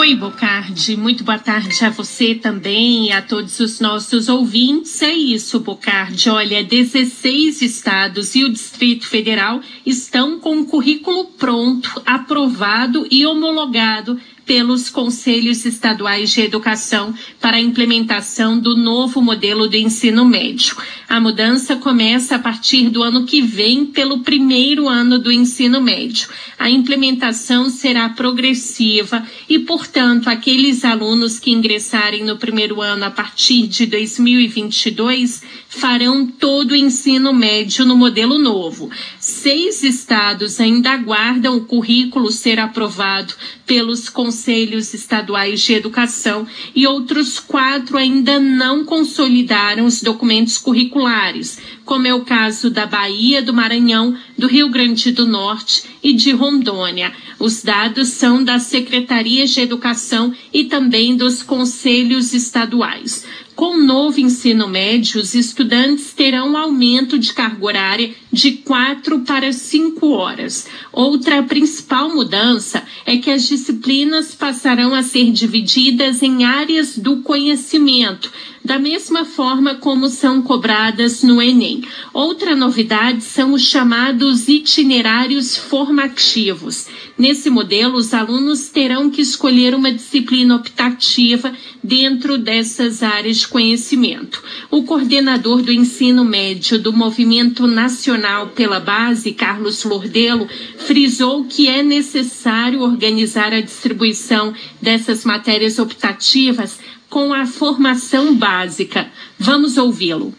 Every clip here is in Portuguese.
Oi, Bocardi. Muito boa tarde a você também e a todos os nossos ouvintes. É isso, Bocardi. Olha, 16 estados e o Distrito Federal estão com o currículo pronto, aprovado e homologado pelos conselhos estaduais de educação para a implementação do novo modelo do ensino médio. A mudança começa a partir do ano que vem, pelo primeiro ano do ensino médio. A implementação será progressiva e, portanto, aqueles alunos que ingressarem no primeiro ano a partir de 2022 farão todo o ensino médio no modelo novo. Seis estados ainda aguardam o currículo ser aprovado pelos conselhos estaduais de educação e outros quatro ainda não consolidaram os documentos curriculares, como é o caso da Bahia, do Maranhão, do Rio Grande do Norte e de Rondônia. Os dados são das secretarias de educação e também dos conselhos estaduais. Com o novo ensino médio, os estudantes terão um aumento de carga horária de quatro para cinco horas. Outra principal mudança é que as disciplinas passarão a ser divididas em áreas do conhecimento, da mesma forma como são cobradas no Enem. Outra novidade são os chamados itinerários formativos. Nesse modelo, os alunos terão que escolher uma disciplina optativa dentro dessas áreas de conhecimento. O coordenador do ensino médio do Movimento Nacional pela Base, Carlos Lordelo, frisou que é necessário organizar a distribuição dessas matérias optativas com a formação básica. Vamos ouvi-lo.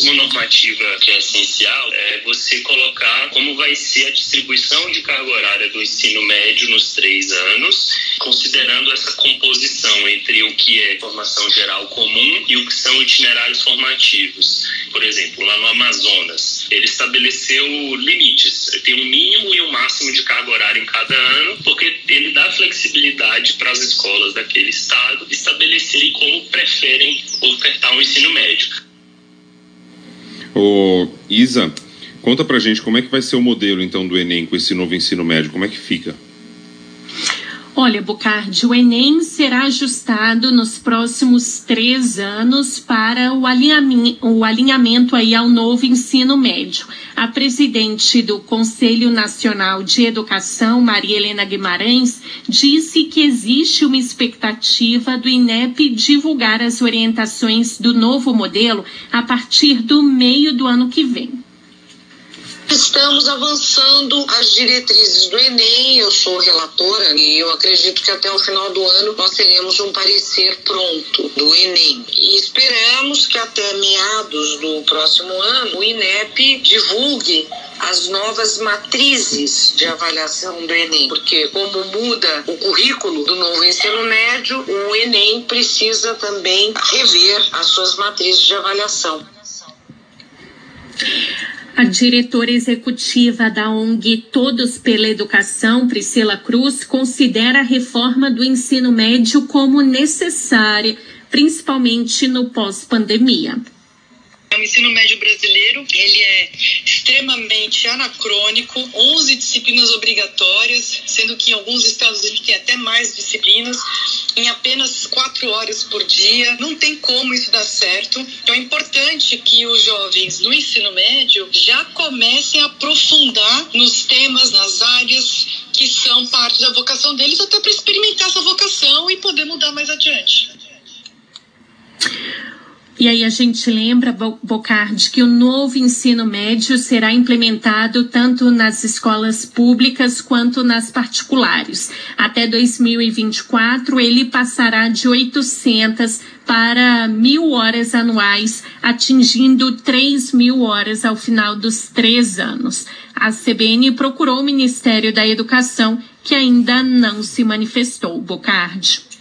Uma normativa que é essencial é você colocar como vai ser a distribuição de carga horária do ensino médio nos três anos, considerando essa composição entre o que é formação geral comum e o que são itinerários formativos. Por exemplo, lá no Amazonas, ele estabeleceu limites, tem um mínimo e um máximo de carga horária em cada ano, porque ele dá flexibilidade para as escolas daquele estado estabelecerem como preferem ofertar o um ensino médio. Ô, Isa, conta pra gente como é que vai ser o modelo então do Enem com esse novo ensino médio, como é que fica? Olha, Bocardi, o Enem será ajustado nos próximos três anos para o alinhamento, o alinhamento aí ao novo ensino médio. A presidente do Conselho Nacional de Educação, Maria Helena Guimarães, disse que existe uma expectativa do INEP divulgar as orientações do novo modelo a partir do meio do ano que vem. Estamos avançando as diretrizes do Enem, eu sou relatora e eu acredito que até o final do ano nós teremos um parecer pronto do Enem. E esperamos que até meados do próximo ano o INEP divulgue as novas matrizes de avaliação do Enem, porque como muda o currículo do novo ensino médio, o Enem precisa também rever as suas matrizes de avaliação. A diretora executiva da ONG Todos pela Educação, Priscila Cruz, considera a reforma do ensino médio como necessária, principalmente no pós-pandemia. O ensino médio brasileiro ele é extremamente anacrônico, 11 disciplinas obrigatórias, sendo que em alguns estados a gente tem até mais disciplinas, em apenas quatro horas por dia. Não tem como isso dar certo. Então é importante que os jovens no ensino médio já comecem a aprofundar nos temas, nas áreas que são parte da vocação deles, até para experimentar essa vocação e poder mudar mais adiante. E aí a gente lembra, Bocardi, que o novo ensino médio será implementado tanto nas escolas públicas quanto nas particulares. Até 2024, ele passará de 800 para mil horas anuais, atingindo 3 mil horas ao final dos três anos. A CBN procurou o Ministério da Educação, que ainda não se manifestou, Bocardi.